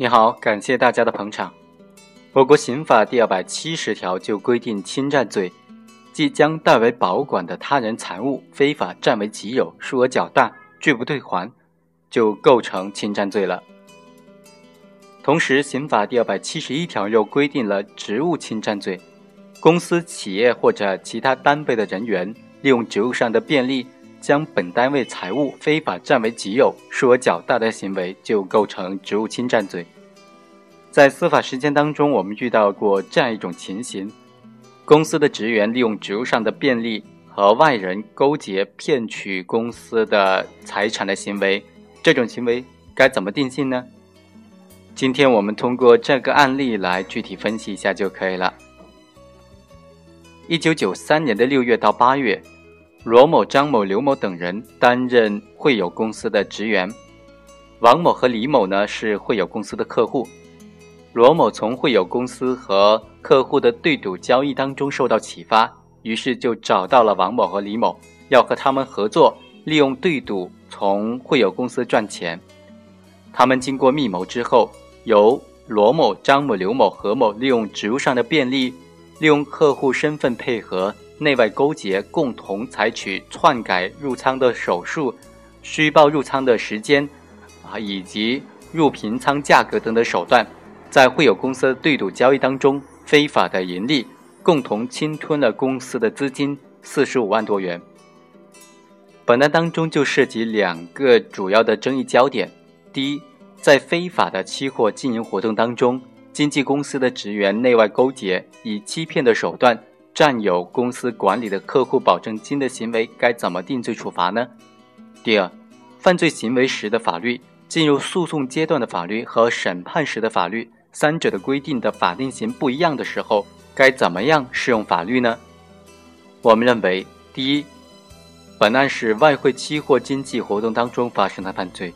你好，感谢大家的捧场。我国刑法第二百七十条就规定，侵占罪，即将代为保管的他人财物非法占为己有，数额较大，拒不退还，就构成侵占罪了。同时，刑法第二百七十一条又规定了职务侵占罪，公司、企业或者其他单位的人员利用职务上的便利。将本单位财物非法占为己有，数额较大的行为就构成职务侵占罪。在司法实践当中，我们遇到过这样一种情形：公司的职员利用职务上的便利和外人勾结骗取公司的财产的行为，这种行为该怎么定性呢？今天我们通过这个案例来具体分析一下就可以了。一九九三年的六月到八月。罗某、张某、刘某等人担任汇友公司的职员，王某和李某呢是汇友公司的客户。罗某从汇友公司和客户的对赌交易当中受到启发，于是就找到了王某和李某，要和他们合作，利用对赌从汇友公司赚钱。他们经过密谋之后，由罗某、张某、刘某、何某利用职务上的便利，利用客户身份配合。内外勾结，共同采取篡改入仓的手术、虚报入仓的时间，啊，以及入平仓价格等等手段，在汇友公司对赌交易当中非法的盈利，共同侵吞了公司的资金四十五万多元。本案当中就涉及两个主要的争议焦点：第一，在非法的期货经营活动当中，经纪公司的职员内外勾结，以欺骗的手段。占有公司管理的客户保证金的行为该怎么定罪处罚呢？第二，犯罪行为时的法律、进入诉讼阶段的法律和审判时的法律三者的规定的法定刑不一样的时候，该怎么样适用法律呢？我们认为，第一，本案是外汇期货经济活动当中发生的犯罪，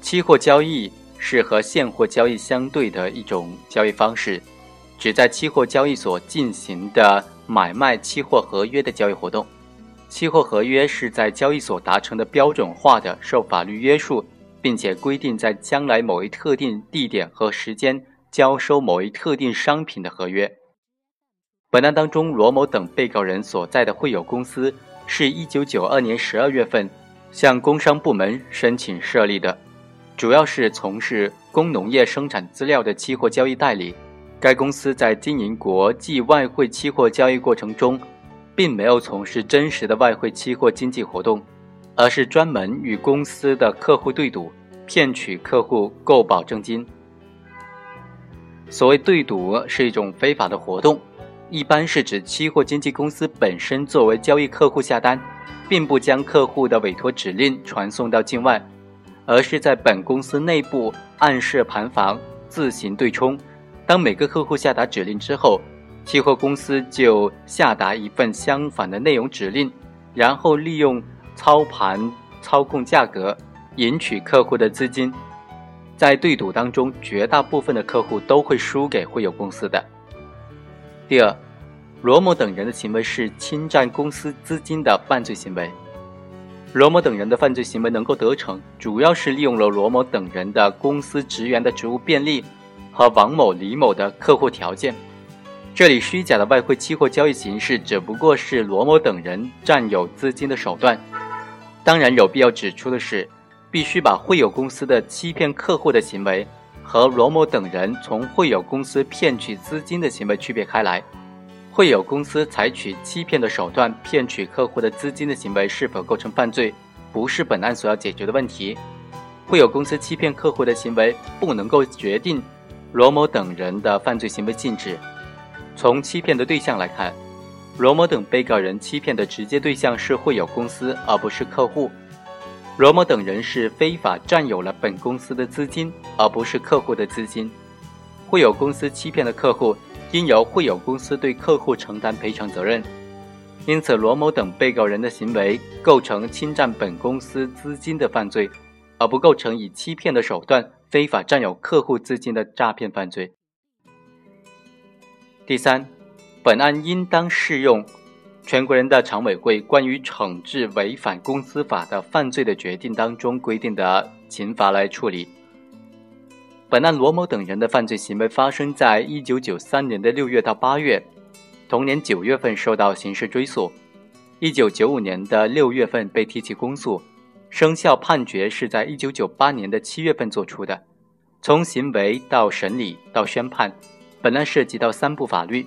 期货交易是和现货交易相对的一种交易方式，只在期货交易所进行的。买卖期货合约的交易活动，期货合约是在交易所达成的标准化的、受法律约束，并且规定在将来某一特定地点和时间交收某一特定商品的合约。本案当中，罗某等被告人所在的汇友公司是一九九二年十二月份向工商部门申请设立的，主要是从事工农业生产资料的期货交易代理。该公司在经营国际外汇期货交易过程中，并没有从事真实的外汇期货经济活动，而是专门与公司的客户对赌，骗取客户购保证金。所谓对赌是一种非法的活动，一般是指期货经纪公司本身作为交易客户下单，并不将客户的委托指令传送到境外，而是在本公司内部暗设盘房，自行对冲。当每个客户下达指令之后，期货公司就下达一份相反的内容指令，然后利用操盘操控价格，赢取客户的资金。在对赌当中，绝大部分的客户都会输给汇友公司的。第二，罗某等人的行为是侵占公司资金的犯罪行为。罗某等人的犯罪行为能够得逞，主要是利用了罗某等人的公司职员的职务便利。和王某、李某的客户条件，这里虚假的外汇期货交易形式只不过是罗某等人占有资金的手段。当然，有必要指出的是，必须把汇友公司的欺骗客户的行为和罗某等人从汇友公司骗取资金的行为区别开来。汇友公司采取欺骗的手段骗取客户的资金的行为是否构成犯罪，不是本案所要解决的问题。汇友公司欺骗客户的行为不能够决定。罗某等人的犯罪行为性质，从欺骗的对象来看，罗某等被告人欺骗的直接对象是汇友公司，而不是客户。罗某等人是非法占有了本公司的资金，而不是客户的资金。汇友公司欺骗的客户，应由汇友公司对客户承担赔偿责任。因此，罗某等被告人的行为构成侵占本公司资金的犯罪，而不构成以欺骗的手段。非法占有客户资金的诈骗犯罪。第三，本案应当适用全国人大常委会关于惩治违反公司法的犯罪的决定当中规定的刑罚来处理。本案罗某等人的犯罪行为发生在一九九三年的六月到八月，同年九月份受到刑事追诉，一九九五年的六月份被提起公诉，生效判决是在一九九八年的七月份作出的。从行为到审理到宣判，本案涉及到三部法律。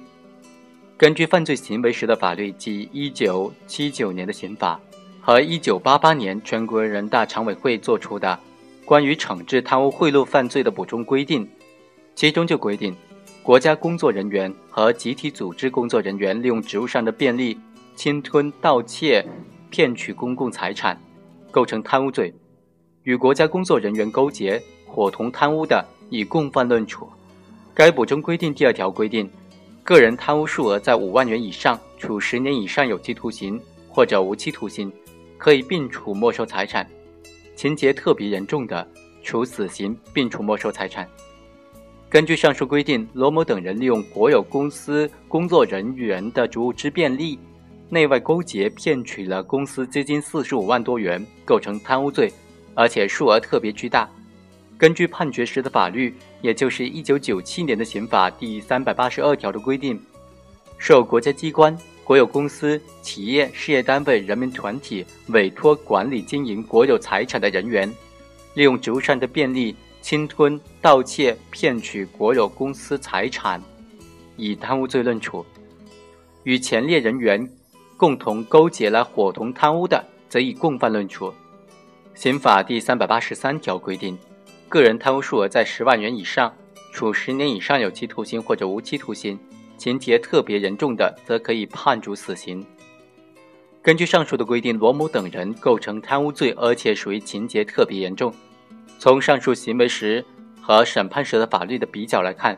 根据犯罪行为时的法律，即一九七九年的刑法和一九八八年全国人大常委会作出的。关于惩治贪污贿赂犯罪的补充规定，其中就规定，国家工作人员和集体组织工作人员利用职务上的便利，侵吞、盗窃、骗取公共财产，构成贪污罪；与国家工作人员勾结、伙同贪污的，以共犯论处。该补充规定第二条规定，个人贪污数额在五万元以上，处十年以上有期徒刑或者无期徒刑，可以并处没收财产。情节特别严重的，处死刑并处没收财产。根据上述规定，罗某等人利用国有公司工作人员的职务之便利，内外勾结骗取了公司资金四十五万多元，构成贪污罪，而且数额特别巨大。根据判决时的法律，也就是一九九七年的刑法第三百八十二条的规定，受国家机关。国有公司、企业、事业单位、人民团体委托管理经营国有财产的人员，利用职务上的便利，侵吞、盗窃、骗取国有公司财产，以贪污罪论处；与前列人员共同勾结来伙同贪污的，则以共犯论处。刑法第三百八十三条规定，个人贪污数额在十万元以上，处十年以上有期徒刑或者无期徒刑。情节特别严重的，则可以判处死刑。根据上述的规定，罗某等人构成贪污罪，而且属于情节特别严重。从上述行为时和审判时的法律的比较来看，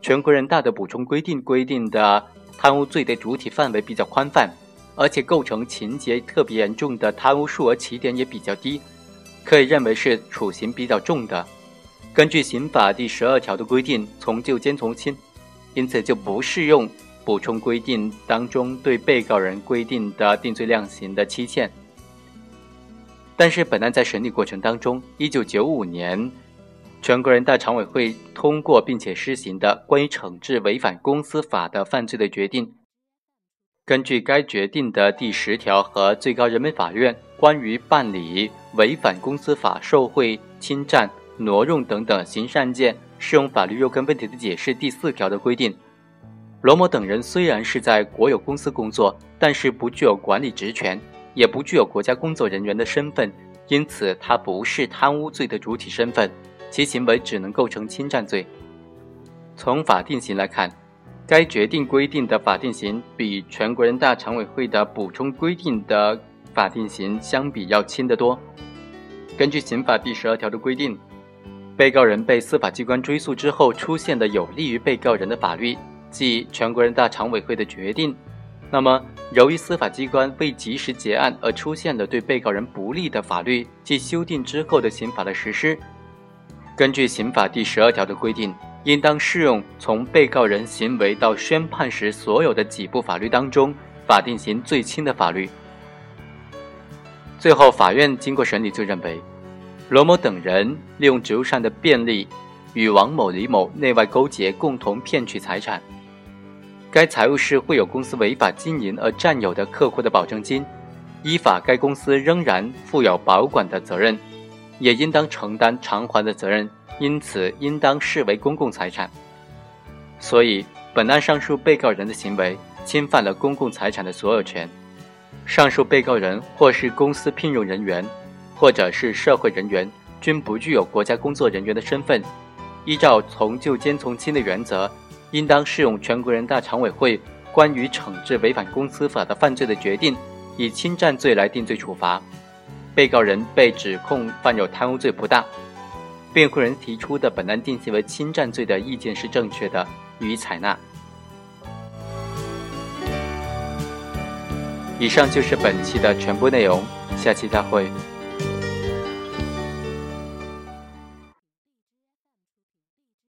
全国人大的补充规定规定的贪污罪的主体范围比较宽泛，而且构成情节特别严重的贪污数额起点也比较低，可以认为是处刑比较重的。根据刑法第十二条的规定，从旧兼从轻。因此就不适用补充规定当中对被告人规定的定罪量刑的期限。但是本案在审理过程当中，一九九五年全国人大常委会通过并且施行的关于惩治违反公司法的犯罪的决定，根据该决定的第十条和最高人民法院关于办理违反公司法受贿、侵占、挪用等等刑事案件。适用法律若干问题的解释第四条的规定，罗某等人虽然是在国有公司工作，但是不具有管理职权，也不具有国家工作人员的身份，因此他不是贪污罪的主体身份，其行为只能构成侵占罪。从法定刑来看，该决定规定的法定刑比全国人大常委会的补充规定的法定刑相比要轻得多。根据刑法第十二条的规定。被告人被司法机关追诉之后，出现的有利于被告人的法律，即全国人大常委会的决定。那么，由于司法机关未及时结案而出现了对被告人不利的法律，即修订之后的刑法的实施。根据刑法第十二条的规定，应当适用从被告人行为到宣判时所有的几部法律当中法定刑最轻的法律。最后，法院经过审理，就认为。罗某等人利用职务上的便利，与王某、李某内外勾结，共同骗取财产。该财物是会有公司违法经营而占有的客户的保证金，依法该公司仍然负有保管的责任，也应当承担偿还的责任，因此应当视为公共财产。所以，本案上述被告人的行为侵犯了公共财产的所有权。上述被告人或是公司聘用人员。或者是社会人员均不具有国家工作人员的身份，依照从旧兼从轻的原则，应当适用全国人大常委会关于惩治违反公司法的犯罪的决定，以侵占罪来定罪处罚。被告人被指控犯有贪污罪不当，辩护人提出的本案定性为侵占罪的意见是正确的，予以采纳。以上就是本期的全部内容，下期再会。